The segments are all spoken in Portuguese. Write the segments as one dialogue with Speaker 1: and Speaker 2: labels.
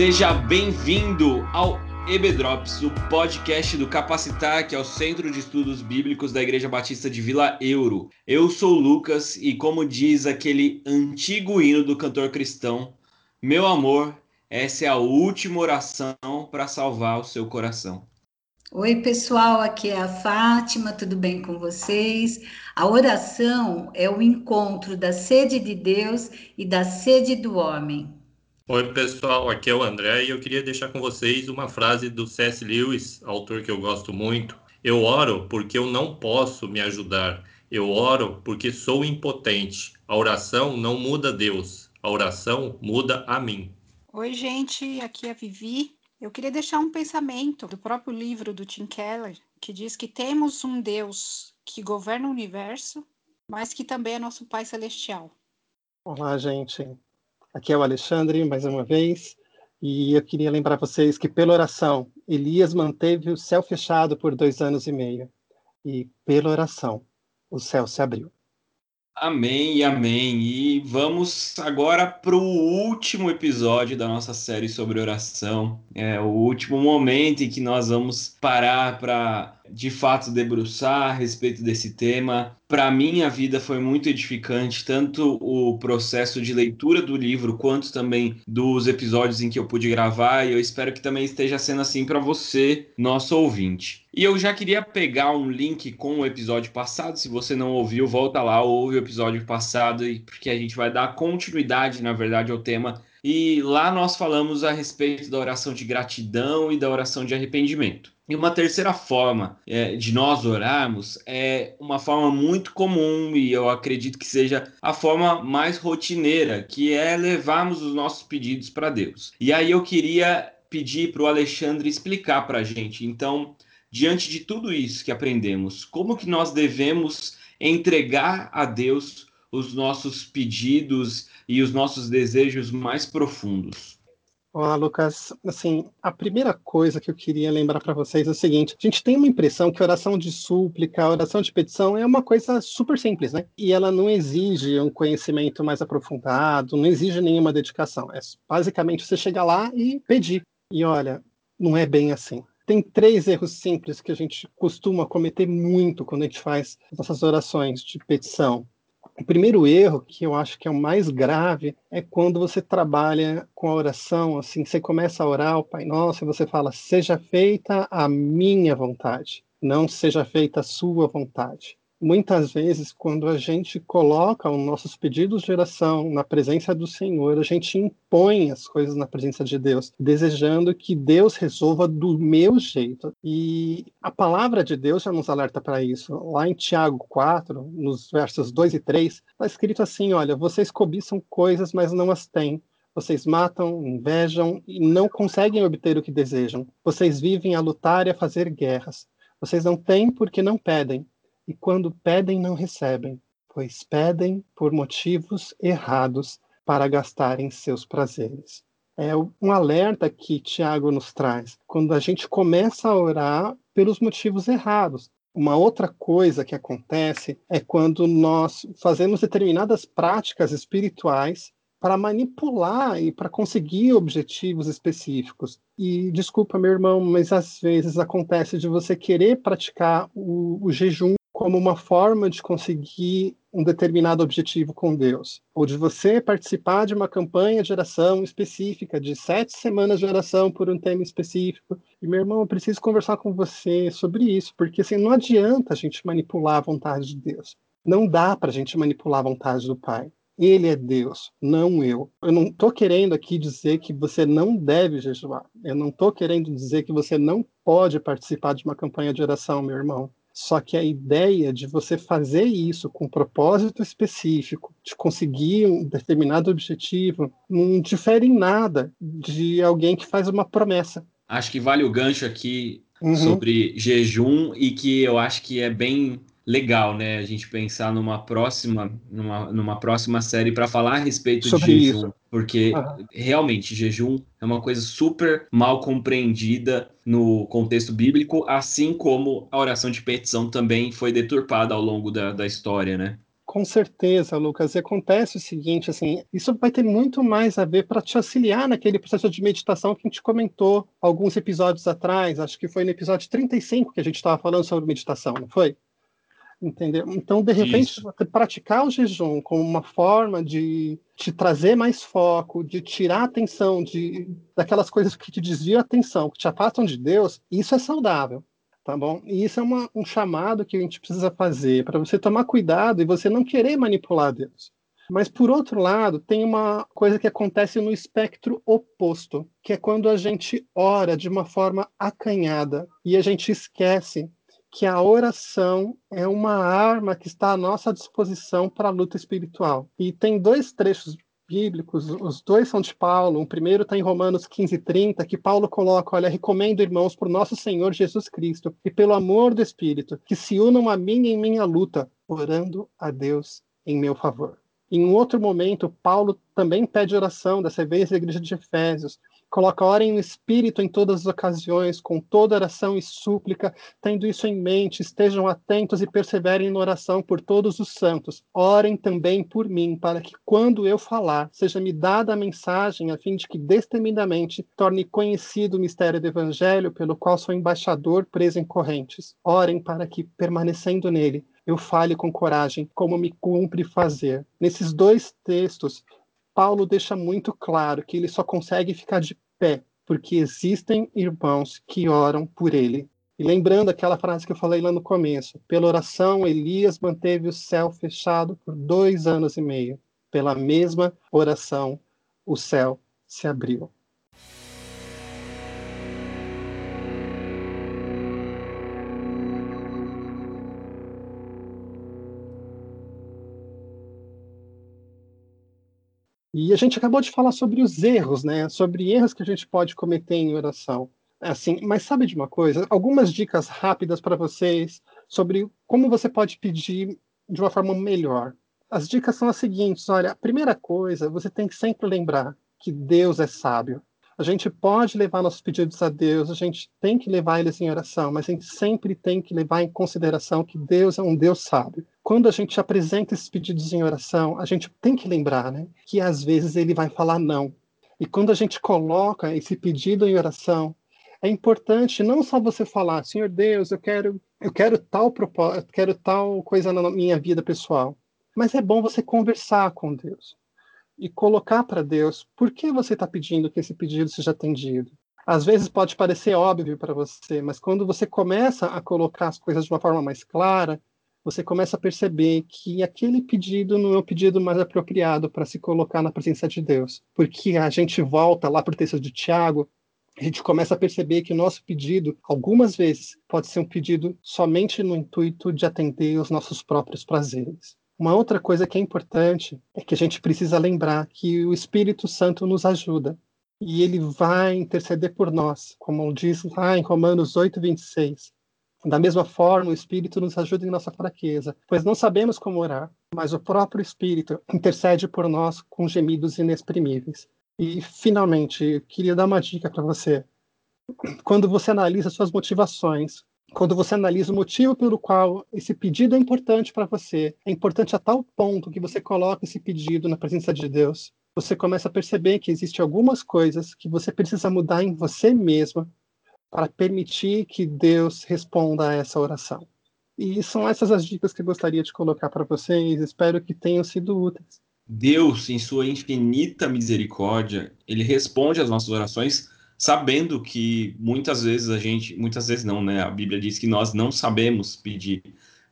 Speaker 1: Seja bem-vindo ao EBDrops, o podcast do Capacitar, que é o Centro de Estudos Bíblicos da Igreja Batista de Vila Euro. Eu sou o Lucas e, como diz aquele antigo hino do cantor cristão, meu amor, essa é a última oração para salvar o seu coração.
Speaker 2: Oi, pessoal, aqui é a Fátima, tudo bem com vocês? A oração é o encontro da sede de Deus e da sede do homem.
Speaker 3: Oi, pessoal, aqui é o André e eu queria deixar com vocês uma frase do C.S. Lewis, autor que eu gosto muito. Eu oro porque eu não posso me ajudar. Eu oro porque sou impotente. A oração não muda Deus, a oração muda a mim.
Speaker 4: Oi, gente, aqui é a Vivi. Eu queria deixar um pensamento do próprio livro do Tim Keller, que diz que temos um Deus que governa o universo, mas que também é nosso Pai Celestial.
Speaker 5: Olá, gente. Aqui é o Alexandre, mais uma vez, e eu queria lembrar vocês que, pela oração, Elias manteve o céu fechado por dois anos e meio, e pela oração, o céu se abriu.
Speaker 1: Amém e amém. E vamos agora para o último episódio da nossa série sobre oração. É o último momento em que nós vamos parar para de fato debruçar a respeito desse tema. Para mim, a vida foi muito edificante, tanto o processo de leitura do livro, quanto também dos episódios em que eu pude gravar, e eu espero que também esteja sendo assim para você, nosso ouvinte. E eu já queria pegar um link com o episódio passado, se você não ouviu, volta lá, ouve o episódio passado, porque a gente vai dar continuidade, na verdade, ao tema e lá nós falamos a respeito da oração de gratidão e da oração de arrependimento. E uma terceira forma é, de nós orarmos é uma forma muito comum e eu acredito que seja a forma mais rotineira, que é levarmos os nossos pedidos para Deus. E aí eu queria pedir para o Alexandre explicar para a gente. Então, diante de tudo isso que aprendemos, como que nós devemos entregar a Deus os nossos pedidos e os nossos desejos mais profundos.
Speaker 5: Olá, Lucas. Assim, a primeira coisa que eu queria lembrar para vocês é o seguinte: a gente tem uma impressão que oração de súplica, oração de petição é uma coisa super simples, né? E ela não exige um conhecimento mais aprofundado, não exige nenhuma dedicação. É basicamente você chegar lá e pedir. E olha, não é bem assim. Tem três erros simples que a gente costuma cometer muito quando a gente faz nossas orações de petição. O primeiro erro, que eu acho que é o mais grave, é quando você trabalha com a oração, assim, você começa a orar o Pai Nosso e você fala: seja feita a minha vontade, não seja feita a sua vontade muitas vezes, quando a gente coloca os nossos pedidos de oração na presença do Senhor, a gente impõe as coisas na presença de Deus, desejando que Deus resolva do meu jeito. E a palavra de Deus já nos alerta para isso. Lá em Tiago 4, nos versos 2 e 3, está escrito assim: Olha, vocês cobiçam coisas, mas não as têm. Vocês matam, invejam e não conseguem obter o que desejam. Vocês vivem a lutar e a fazer guerras. Vocês não têm porque não pedem e quando pedem não recebem, pois pedem por motivos errados para gastarem seus prazeres. É um alerta que Tiago nos traz quando a gente começa a orar pelos motivos errados. Uma outra coisa que acontece é quando nós fazemos determinadas práticas espirituais para manipular e para conseguir objetivos específicos. E desculpa, meu irmão, mas às vezes acontece de você querer praticar o, o jejum como uma forma de conseguir um determinado objetivo com Deus, ou de você participar de uma campanha de oração específica, de sete semanas de oração por um tema específico. E, meu irmão, eu preciso conversar com você sobre isso, porque assim, não adianta a gente manipular a vontade de Deus. Não dá para a gente manipular a vontade do Pai. Ele é Deus, não eu. Eu não estou querendo aqui dizer que você não deve jejuar. Eu não estou querendo dizer que você não pode participar de uma campanha de oração, meu irmão. Só que a ideia de você fazer isso com um propósito específico, de conseguir um determinado objetivo, não difere em nada de alguém que faz uma promessa.
Speaker 1: Acho que vale o gancho aqui uhum. sobre jejum e que eu acho que é bem legal, né? A gente pensar numa próxima, numa, numa próxima série para falar a respeito Sobre de jejum, isso. Porque uhum. realmente jejum é uma coisa super mal compreendida no contexto bíblico, assim como a oração de petição também foi deturpada ao longo da, da história, né?
Speaker 5: Com certeza, Lucas. E acontece o seguinte, assim, isso vai ter muito mais a ver para te auxiliar naquele processo de meditação que a gente comentou alguns episódios atrás. Acho que foi no episódio 35 que a gente estava falando sobre meditação, não foi? Entendeu? Então, de repente, Isso. praticar o jejum como uma forma de te trazer mais foco, de tirar a atenção de, daquelas coisas que te desviam a atenção, que te afastam de Deus, isso é saudável, tá bom? E isso é uma, um chamado que a gente precisa fazer para você tomar cuidado e você não querer manipular Deus. Mas, por outro lado, tem uma coisa que acontece no espectro oposto, que é quando a gente ora de uma forma acanhada e a gente esquece que a oração é uma arma que está à nossa disposição para a luta espiritual. E tem dois trechos bíblicos, os dois são de Paulo. O primeiro está em Romanos 15, 30, que Paulo coloca: Olha, recomendo, irmãos, por nosso Senhor Jesus Cristo e pelo amor do Espírito, que se unam a mim em minha luta, orando a Deus em meu favor. Em um outro momento, Paulo também pede oração, dessa vez da igreja de Efésios, Coloca orem no Espírito em todas as ocasiões, com toda oração e súplica, tendo isso em mente, estejam atentos e perseverem na oração por todos os santos. Orem também por mim, para que, quando eu falar, seja-me dada a mensagem, a fim de que destemidamente torne conhecido o mistério do Evangelho, pelo qual sou embaixador preso em correntes. Orem para que, permanecendo nele, eu fale com coragem, como me cumpre fazer. Nesses dois textos, Paulo deixa muito claro que ele só consegue ficar de pé porque existem irmãos que oram por ele. E lembrando aquela frase que eu falei lá no começo, pela oração Elias manteve o céu fechado por dois anos e meio. Pela mesma oração, o céu se abriu. E a gente acabou de falar sobre os erros, né? Sobre erros que a gente pode cometer em oração. Assim, mas sabe de uma coisa? Algumas dicas rápidas para vocês sobre como você pode pedir de uma forma melhor. As dicas são as seguintes: olha, a primeira coisa, você tem que sempre lembrar que Deus é sábio. A gente pode levar nossos pedidos a Deus, a gente tem que levar eles em oração, mas a gente sempre tem que levar em consideração que Deus é um Deus sábio. Quando a gente apresenta esses pedidos em oração, a gente tem que lembrar né, que às vezes ele vai falar não. E quando a gente coloca esse pedido em oração, é importante não só você falar, Senhor Deus, eu quero, eu quero tal propósito, quero tal coisa na minha vida pessoal, mas é bom você conversar com Deus e colocar para Deus por que você está pedindo que esse pedido seja atendido. Às vezes pode parecer óbvio para você, mas quando você começa a colocar as coisas de uma forma mais clara, você começa a perceber que aquele pedido não é o pedido mais apropriado para se colocar na presença de Deus. Porque a gente volta lá para o texto de Tiago, a gente começa a perceber que o nosso pedido, algumas vezes, pode ser um pedido somente no intuito de atender os nossos próprios prazeres. Uma outra coisa que é importante é que a gente precisa lembrar que o Espírito Santo nos ajuda e ele vai interceder por nós, como diz lá em Romanos 8, 26. Da mesma forma, o Espírito nos ajuda em nossa fraqueza, pois não sabemos como orar, mas o próprio Espírito intercede por nós com gemidos inexprimíveis. E, finalmente, eu queria dar uma dica para você. Quando você analisa suas motivações, quando você analisa o motivo pelo qual esse pedido é importante para você, é importante a tal ponto que você coloca esse pedido na presença de Deus, você começa a perceber que existem algumas coisas que você precisa mudar em você mesma para permitir que Deus responda a essa oração. E são essas as dicas que eu gostaria de colocar para vocês. Espero que tenham sido úteis.
Speaker 1: Deus, em sua infinita misericórdia, ele responde às nossas orações sabendo que muitas vezes a gente, muitas vezes não, né? A Bíblia diz que nós não sabemos pedir.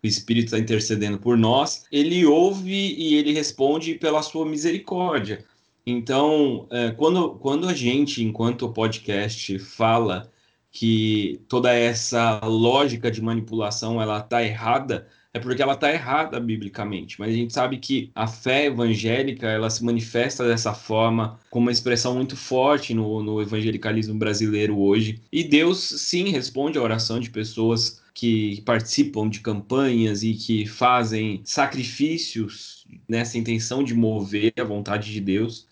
Speaker 1: O Espírito está intercedendo por nós. Ele ouve e ele responde pela sua misericórdia. Então, é, quando, quando a gente, enquanto podcast, fala que toda essa lógica de manipulação ela está errada, é porque ela está errada biblicamente. Mas a gente sabe que a fé evangélica ela se manifesta dessa forma, com uma expressão muito forte no, no evangelicalismo brasileiro hoje. E Deus sim responde à oração de pessoas que participam de campanhas e que fazem sacrifícios nessa intenção de mover a vontade de Deus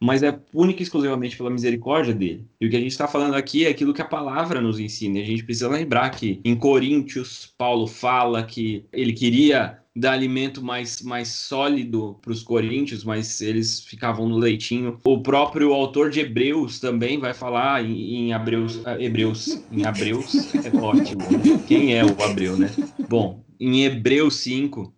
Speaker 1: mas é única e exclusivamente pela misericórdia dele. E o que a gente está falando aqui é aquilo que a palavra nos ensina. E a gente precisa lembrar que em Coríntios, Paulo fala que ele queria dar alimento mais, mais sólido para os coríntios, mas eles ficavam no leitinho. O próprio autor de Hebreus também vai falar em, em Hebreus, ah, Hebreus, em Hebreus, é ótimo. Né? Quem é o Abreu, né? Bom, em Hebreus 5,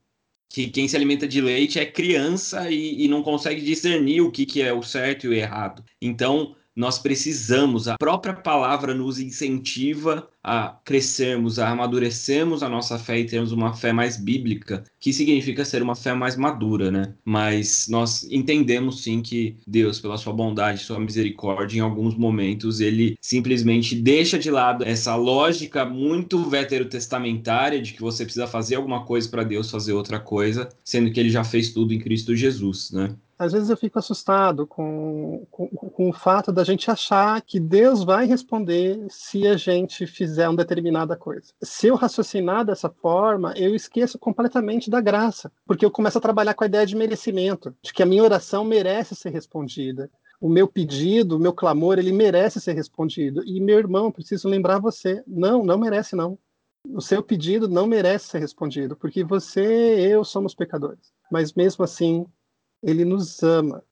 Speaker 1: que quem se alimenta de leite é criança e, e não consegue discernir o que, que é o certo e o errado. Então, nós precisamos, a própria palavra nos incentiva a crescermos, a amadurecermos a nossa fé e termos uma fé mais bíblica, que significa ser uma fé mais madura, né? Mas nós entendemos sim que Deus, pela sua bondade, sua misericórdia, em alguns momentos ele simplesmente deixa de lado essa lógica muito veterotestamentária de que você precisa fazer alguma coisa para Deus fazer outra coisa, sendo que ele já fez tudo em Cristo Jesus, né?
Speaker 5: Às vezes eu fico assustado com, com, com, o fato da gente achar que Deus vai responder se a gente fizer uma determinada coisa. Se eu raciocinar dessa forma, eu esqueço completamente da graça, porque eu começo a trabalhar com a ideia de merecimento, de que a minha oração merece ser respondida. O meu pedido, o meu clamor, ele merece ser respondido. E meu irmão, preciso lembrar você, não, não merece não. O seu pedido não merece ser respondido, porque você e eu somos pecadores. Mas mesmo assim, ele nos ama.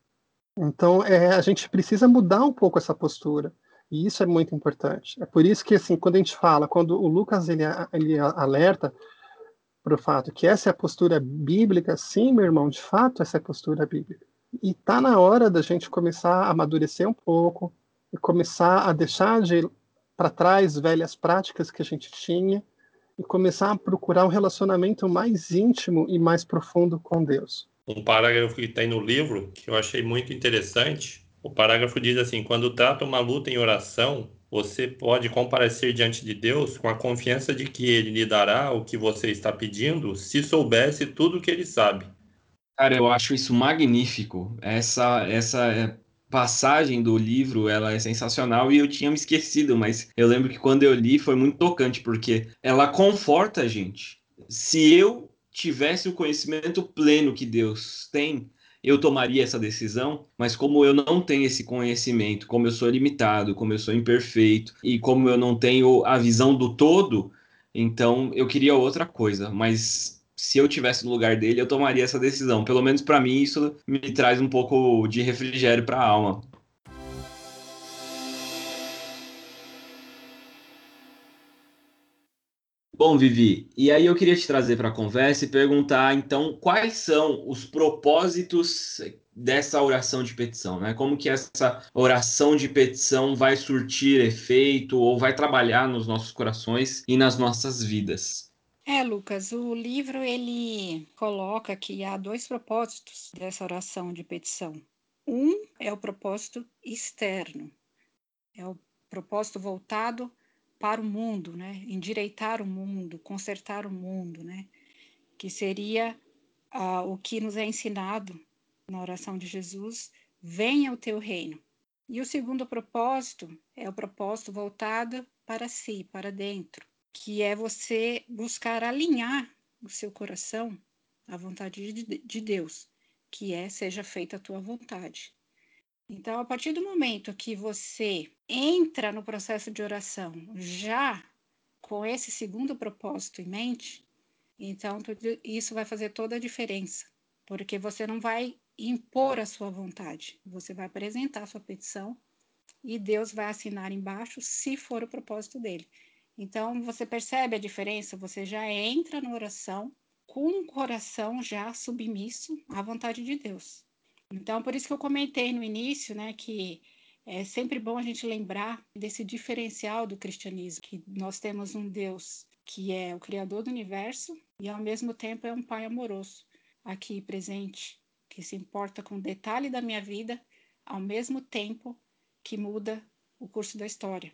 Speaker 5: Então, é, a gente precisa mudar um pouco essa postura. E isso é muito importante. É por isso que, assim, quando a gente fala, quando o Lucas ele, ele alerta para o fato que essa é a postura bíblica, sim, meu irmão, de fato, essa é a postura bíblica. E está na hora da gente começar a amadurecer um pouco e começar a deixar de para trás velhas práticas que a gente tinha e começar a procurar um relacionamento mais íntimo e mais profundo com Deus
Speaker 3: um parágrafo que tem no livro que eu achei muito interessante. O parágrafo diz assim: quando trata uma luta em oração, você pode comparecer diante de Deus com a confiança de que Ele lhe dará o que você está pedindo, se soubesse tudo o que Ele sabe.
Speaker 1: Cara, eu acho isso magnífico. Essa, essa é, passagem do livro, ela é sensacional e eu tinha me esquecido, mas eu lembro que quando eu li foi muito tocante, porque ela conforta a gente. Se eu tivesse o conhecimento pleno que Deus tem, eu tomaria essa decisão, mas como eu não tenho esse conhecimento, como eu sou limitado, como eu sou imperfeito e como eu não tenho a visão do todo, então eu queria outra coisa, mas se eu tivesse no lugar dele, eu tomaria essa decisão. Pelo menos para mim isso me traz um pouco de refrigério para a alma. Bom, Vivi, e aí eu queria te trazer para a conversa e perguntar, então, quais são os propósitos dessa oração de petição, né? Como que essa oração de petição vai surtir efeito ou vai trabalhar nos nossos corações e nas nossas vidas?
Speaker 4: É, Lucas, o livro ele coloca que há dois propósitos dessa oração de petição. Um é o propósito externo, é o propósito voltado para o mundo, né? endireitar o mundo, consertar o mundo, né? que seria uh, o que nos é ensinado na oração de Jesus: venha o teu reino. E o segundo propósito é o propósito voltado para si, para dentro, que é você buscar alinhar o seu coração à vontade de, de Deus, que é seja feita a tua vontade. Então, a partir do momento que você entra no processo de oração já com esse segundo propósito em mente, então tudo isso vai fazer toda a diferença, porque você não vai impor a sua vontade, você vai apresentar a sua petição e Deus vai assinar embaixo se for o propósito dele. Então, você percebe a diferença? Você já entra na oração com o coração já submisso à vontade de Deus. Então, por isso que eu comentei no início, né, que é sempre bom a gente lembrar desse diferencial do cristianismo, que nós temos um Deus que é o criador do universo e ao mesmo tempo é um pai amoroso, aqui presente, que se importa com o detalhe da minha vida, ao mesmo tempo que muda o curso da história.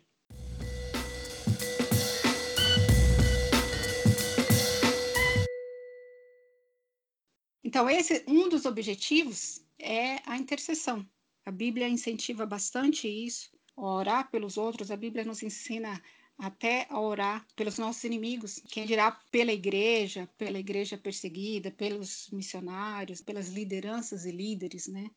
Speaker 4: Então, esse um dos objetivos é a intercessão. A Bíblia incentiva bastante isso, orar pelos outros. A Bíblia nos ensina até a orar pelos nossos inimigos, quem dirá pela igreja, pela igreja perseguida, pelos missionários, pelas lideranças e líderes, né?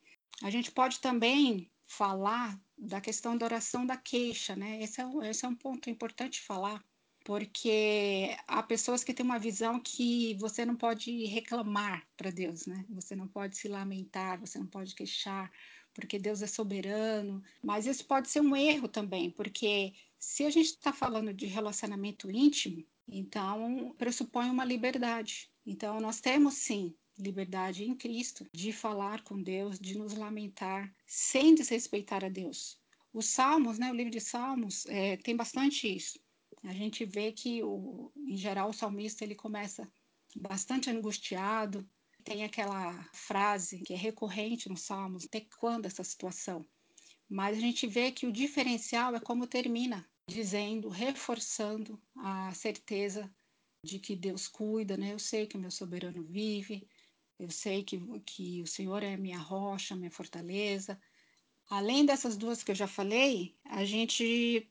Speaker 4: A gente pode também falar da questão da oração da queixa, né? Esse é, esse é um ponto importante falar, porque há pessoas que têm uma visão que você não pode reclamar para Deus, né? Você não pode se lamentar, você não pode queixar, porque Deus é soberano. Mas isso pode ser um erro também, porque se a gente está falando de relacionamento íntimo, então pressupõe uma liberdade. Então nós temos sim liberdade em Cristo de falar com Deus, de nos lamentar, sem desrespeitar a Deus. Os Salmos, né, o livro de Salmos, é, tem bastante isso a gente vê que, o, em geral, o salmista ele começa bastante angustiado. Tem aquela frase que é recorrente nos Salmos: até quando essa situação? Mas a gente vê que o diferencial é como termina, dizendo, reforçando a certeza de que Deus cuida, né? Eu sei que o meu soberano vive, eu sei que, que o Senhor é minha rocha, minha fortaleza. Além dessas duas que eu já falei, a gente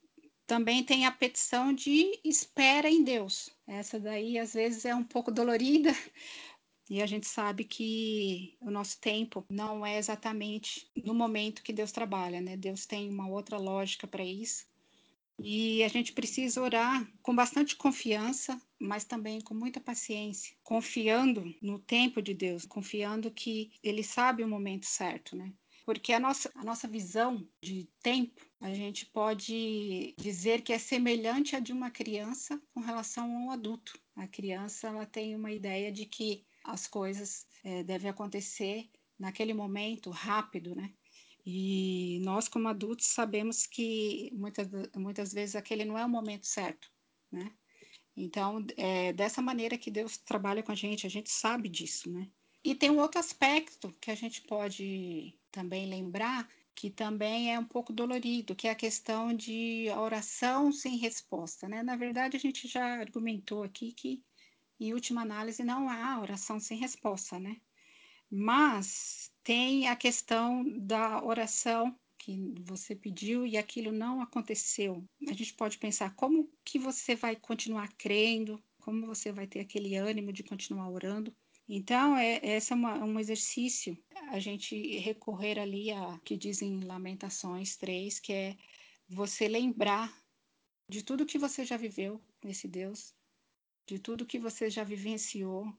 Speaker 4: também tem a petição de espera em Deus. Essa daí às vezes é um pouco dolorida, e a gente sabe que o nosso tempo não é exatamente no momento que Deus trabalha, né? Deus tem uma outra lógica para isso. E a gente precisa orar com bastante confiança, mas também com muita paciência, confiando no tempo de Deus, confiando que Ele sabe o momento certo, né? Porque a nossa, a nossa visão de tempo, a gente pode dizer que é semelhante à de uma criança com relação a um adulto. A criança ela tem uma ideia de que as coisas é, devem acontecer naquele momento rápido, né? E nós, como adultos, sabemos que muitas, muitas vezes aquele não é o momento certo, né? Então, é dessa maneira que Deus trabalha com a gente, a gente sabe disso, né? E tem um outro aspecto que a gente pode também lembrar, que também é um pouco dolorido, que é a questão de oração sem resposta. Né? Na verdade, a gente já argumentou aqui que, em última análise, não há oração sem resposta, né? Mas tem a questão da oração que você pediu e aquilo não aconteceu. A gente pode pensar como que você vai continuar crendo, como você vai ter aquele ânimo de continuar orando então, é, esse é uma, um exercício, a gente recorrer ali a que dizem Lamentações 3, que é você lembrar de tudo que você já viveu nesse Deus, de tudo que você já vivenciou,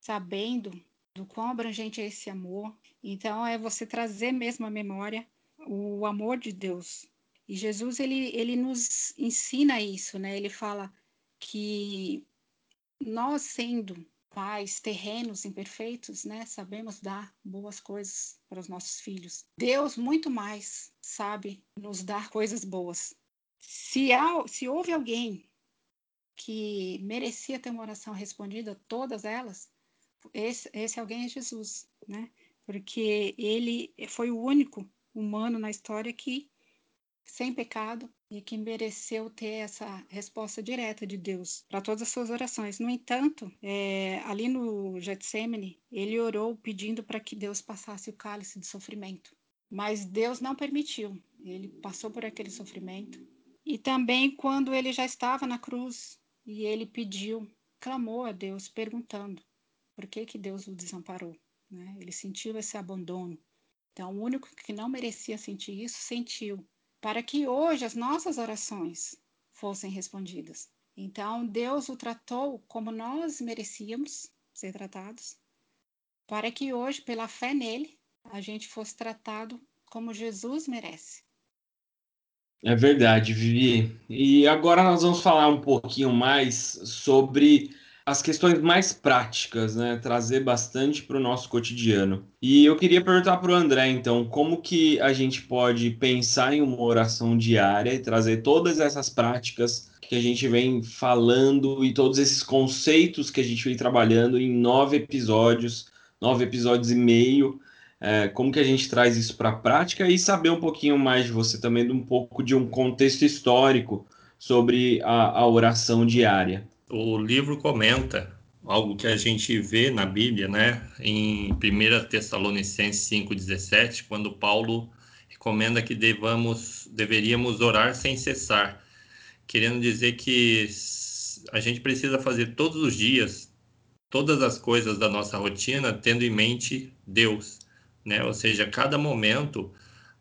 Speaker 4: sabendo do quão abrangente é esse amor. Então, é você trazer mesmo à memória o amor de Deus. E Jesus, ele, ele nos ensina isso, né? Ele fala que nós sendo pais terrenos imperfeitos, né? Sabemos dar boas coisas para os nossos filhos. Deus muito mais sabe nos dar coisas boas. Se, há, se houve alguém que merecia ter uma oração respondida, todas elas, esse, esse alguém é Jesus, né? Porque ele foi o único humano na história que, sem pecado, e que mereceu ter essa resposta direta de Deus para todas as suas orações. No entanto, é, ali no Getsemane, ele orou pedindo para que Deus passasse o cálice de sofrimento. Mas Deus não permitiu. Ele passou por aquele sofrimento. E também quando ele já estava na cruz e ele pediu, clamou a Deus, perguntando por que, que Deus o desamparou. Né? Ele sentiu esse abandono. Então, o único que não merecia sentir isso, sentiu para que hoje as nossas orações fossem respondidas. Então, Deus o tratou como nós merecíamos ser tratados, para que hoje, pela fé nele, a gente fosse tratado como Jesus merece.
Speaker 1: É verdade, Vivi. E agora nós vamos falar um pouquinho mais sobre as questões mais práticas, né? Trazer bastante para o nosso cotidiano. E eu queria perguntar para o André, então, como que a gente pode pensar em uma oração diária e trazer todas essas práticas que a gente vem falando e todos esses conceitos que a gente vem trabalhando em nove episódios, nove episódios e meio. É, como que a gente traz isso para a prática e saber um pouquinho mais de você também, de um pouco de um contexto histórico sobre a, a oração diária
Speaker 3: o livro comenta algo que a gente vê na Bíblia, né, em 1 Tessalonicenses 5:17, quando Paulo recomenda que devamos deveríamos orar sem cessar, querendo dizer que a gente precisa fazer todos os dias todas as coisas da nossa rotina tendo em mente Deus, né? Ou seja, cada momento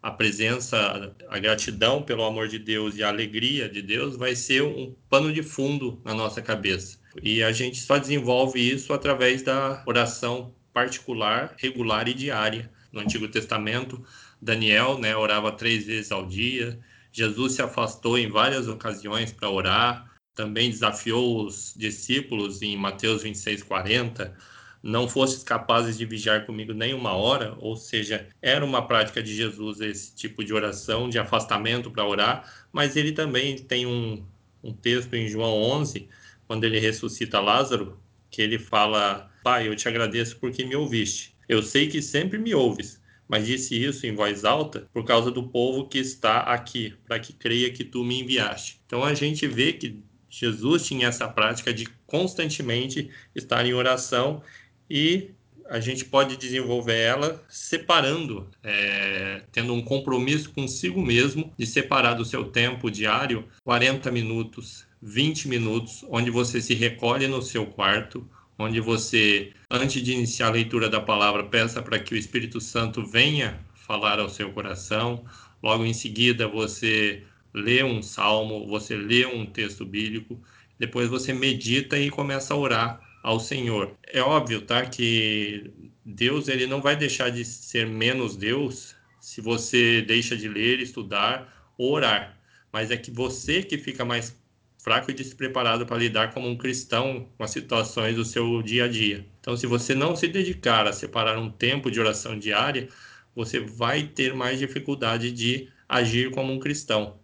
Speaker 3: a presença, a gratidão pelo amor de Deus e a alegria de Deus vai ser um pano de fundo na nossa cabeça. E a gente só desenvolve isso através da oração particular, regular e diária. No Antigo Testamento, Daniel né, orava três vezes ao dia. Jesus se afastou em várias ocasiões para orar. Também desafiou os discípulos em Mateus 26, 40 não fostes capazes de vigiar comigo nem uma hora, ou seja, era uma prática de Jesus esse tipo de oração, de afastamento para orar, mas ele também tem um, um texto em João 11, quando ele ressuscita Lázaro, que ele fala: Pai, eu te agradeço porque me ouviste. Eu sei que sempre me ouves, mas disse isso em voz alta por causa do povo que está aqui, para que creia que tu me enviaste. Então a gente vê que Jesus tinha essa prática de constantemente estar em oração e a gente pode desenvolver ela separando, é, tendo um compromisso consigo mesmo de separar do seu tempo diário 40 minutos, 20 minutos, onde você se recolhe no seu quarto, onde você, antes de iniciar a leitura da palavra, peça para que o Espírito Santo venha falar ao seu coração. Logo em seguida, você lê um salmo, você lê um texto bíblico, depois você medita e começa a orar ao Senhor. É óbvio, tá, que Deus ele não vai deixar de ser menos Deus se você deixa de ler, estudar orar. Mas é que você que fica mais fraco e despreparado para lidar como um cristão com as situações do seu dia a dia. Então, se você não se dedicar a separar um tempo de oração diária, você vai ter mais dificuldade de agir como um cristão.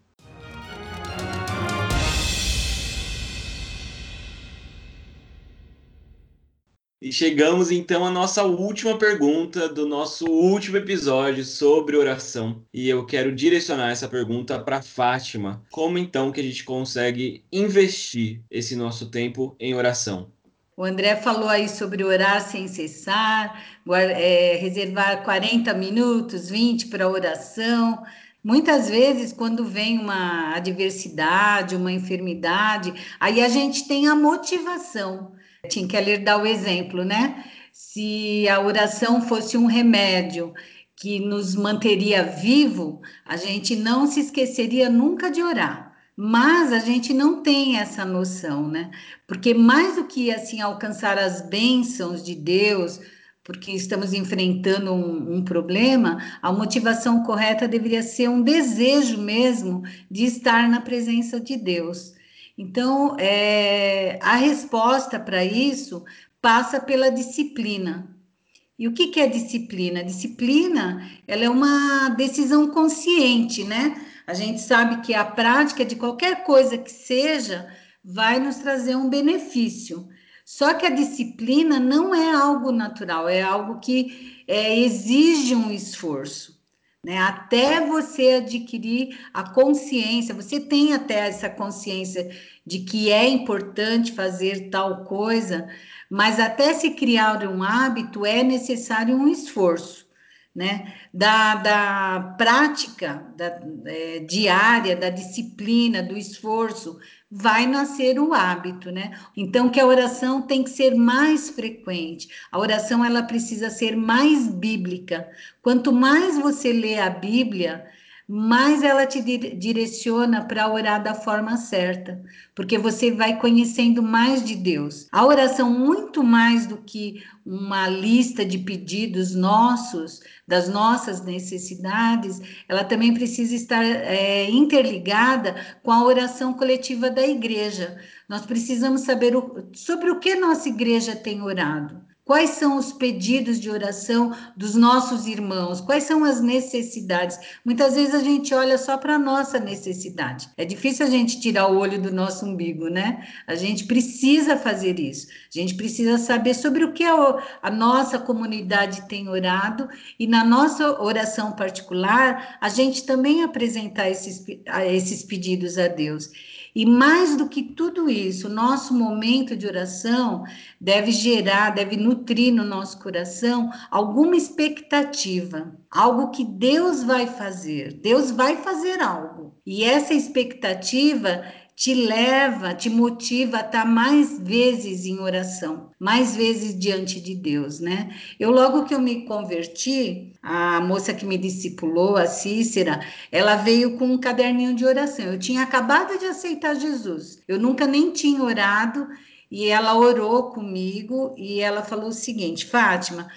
Speaker 1: E chegamos então à nossa última pergunta do nosso último episódio sobre oração. E eu quero direcionar essa pergunta para Fátima. Como então que a gente consegue investir esse nosso tempo em oração?
Speaker 2: O André falou aí sobre orar sem cessar, é, reservar 40 minutos, 20 para oração. Muitas vezes, quando vem uma adversidade, uma enfermidade, aí a gente tem a motivação Tim Keller dá o exemplo, né? Se a oração fosse um remédio que nos manteria vivo, a gente não se esqueceria nunca de orar. Mas a gente não tem essa noção, né? Porque mais do que assim alcançar as bênçãos de Deus, porque estamos enfrentando um, um, problema, a motivação correta deveria ser um desejo mesmo de estar na presença de Deus. Então, é, a resposta para isso passa pela disciplina. E o que, que é disciplina? Disciplina, ela é uma decisão consciente, né? A gente sabe que a prática de qualquer coisa que seja vai nos trazer um benefício. Só que a disciplina não é algo natural, é algo que é, exige um esforço né? Até você adquirir a consciência, você tem até essa consciência de que é importante fazer tal coisa, mas até se criar um hábito é necessário um esforço, né? Da, da prática da, é, diária, da disciplina, do esforço, vai nascer o hábito, né? Então que a oração tem que ser mais frequente. A oração ela precisa ser mais bíblica. Quanto mais você lê a Bíblia, mais ela te direciona para orar da forma certa, porque você vai conhecendo mais de Deus. A oração, muito mais do que uma lista de pedidos nossos, das nossas necessidades, ela também precisa estar é, interligada com a oração coletiva da igreja. Nós precisamos saber o, sobre o que nossa igreja tem orado. Quais são os pedidos de oração dos nossos irmãos? Quais são as necessidades? Muitas vezes a gente olha só para a nossa necessidade. É difícil a gente tirar o olho do nosso umbigo, né? A gente precisa fazer isso. A gente precisa saber sobre o que a, nossa comunidade tem orado e na nossa oração particular, a gente também apresentar esses, esses pedidos a Deus. E mais do que tudo isso, nosso momento de oração deve gerar, deve nutrir no nosso coração alguma expectativa, algo que Deus vai fazer. Deus vai fazer algo. E essa expectativa te leva, te motiva a estar mais vezes em oração, mais vezes diante de Deus, né? Eu logo que eu me converti, a moça que me discipulou, a Cícera, ela veio com um caderninho de oração. Eu tinha acabado de aceitar Jesus. Eu nunca nem tinha orado e ela orou comigo e ela falou o seguinte: Fátima,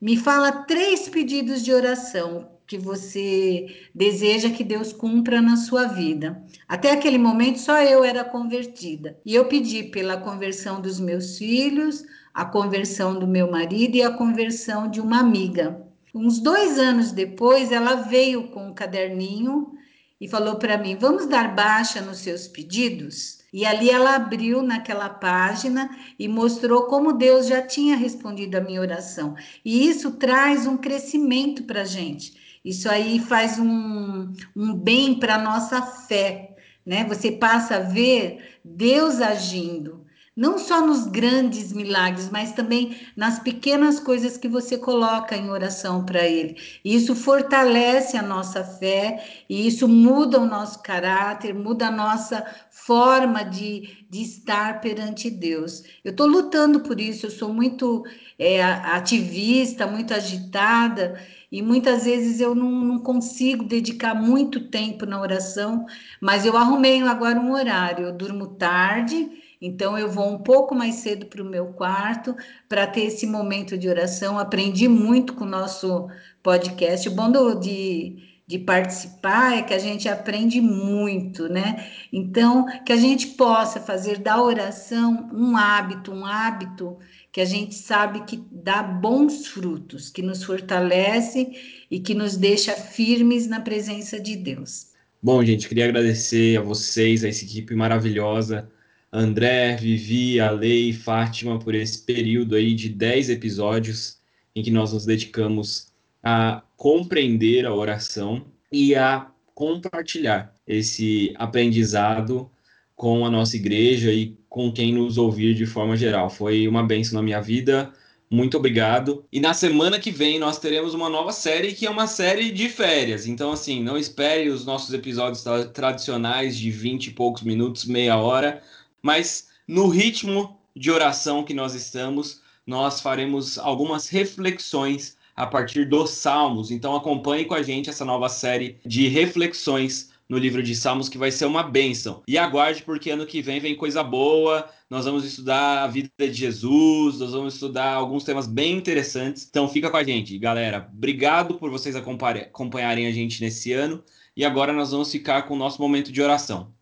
Speaker 2: me fala três pedidos de oração que você deseja que Deus cumpra na sua vida. Até aquele momento, só eu era convertida. E eu pedi pela conversão dos meus filhos, a conversão do meu marido e a conversão de uma amiga. Uns dois anos depois, ela veio com um caderninho e falou para mim: Vamos dar baixa nos seus pedidos? E ali ela abriu naquela página e mostrou como Deus já tinha respondido a minha oração. E isso traz um crescimento para a gente. Isso aí faz um, um bem para a nossa fé. Né? Você passa a ver Deus agindo não só nos grandes milagres, mas também nas pequenas coisas que você coloca em oração para Ele. E isso fortalece a nossa fé, e isso muda o nosso caráter, muda a nossa forma de, de estar perante Deus. Eu estou lutando por isso, eu sou muito é, ativista, muito agitada, e muitas vezes eu não, não, consigo dedicar muito tempo na oração, mas eu arrumei agora um horário, eu durmo tarde então, eu vou um pouco mais cedo para o meu quarto para ter esse momento de oração. Aprendi muito com o nosso podcast. O bom do, de, de participar é que a gente aprende muito, né? Então, que a gente possa fazer da oração um hábito, um hábito que a gente sabe que dá bons frutos, que nos fortalece e que nos deixa firmes na presença de Deus.
Speaker 1: Bom, gente, queria agradecer a vocês, a essa equipe maravilhosa André, Vivi, Ale e Fátima por esse período aí de 10 episódios em que nós nos dedicamos a compreender a oração e a compartilhar esse aprendizado com a nossa igreja e com quem nos ouvir de forma geral. Foi uma benção na minha vida. Muito obrigado. E na semana que vem nós teremos uma nova série que é uma série de férias. Então, assim, não espere os nossos episódios tradicionais de 20 e poucos minutos, meia hora mas no ritmo de oração que nós estamos, nós faremos algumas reflexões a partir dos Salmos. Então acompanhe com a gente essa nova série de reflexões no livro de Salmos que vai ser uma bênção. E aguarde porque ano que vem vem coisa boa. Nós vamos estudar a vida de Jesus, nós vamos estudar alguns temas bem interessantes. Então fica com a gente, galera. Obrigado por vocês acompanharem a gente nesse ano. E agora nós vamos ficar com o nosso momento de oração.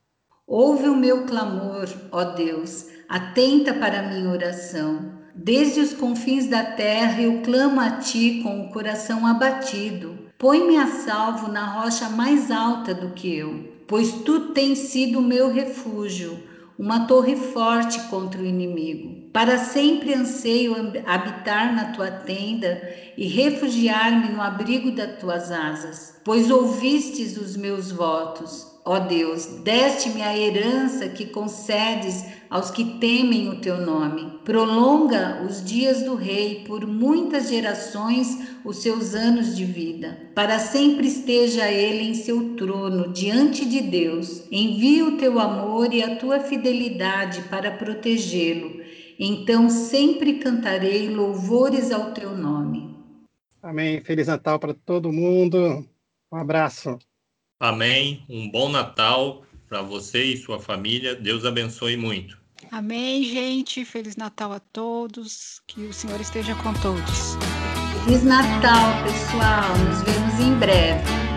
Speaker 2: Ouve o meu clamor, ó Deus, atenta para a minha oração. Desde os confins da terra eu clamo a ti com o coração abatido. Põe-me a salvo na rocha mais alta do que eu, pois tu tens sido o meu refúgio, uma torre forte contra o inimigo. Para sempre anseio habitar na tua tenda e refugiar-me no abrigo das tuas asas, pois ouvistes os meus votos Ó Deus, deste-me a herança que concedes aos que temem o teu nome. Prolonga os dias do rei por muitas gerações os seus anos de vida. Para sempre esteja ele em seu trono diante de Deus. Envia o teu amor e a tua fidelidade para protegê-lo. Então sempre cantarei louvores ao teu nome.
Speaker 5: Amém. Feliz Natal para todo mundo. Um abraço.
Speaker 3: Amém. Um bom Natal para você e sua família. Deus abençoe muito.
Speaker 4: Amém, gente. Feliz Natal a todos. Que o Senhor esteja com todos.
Speaker 2: Feliz Natal, pessoal. Nos vemos em breve.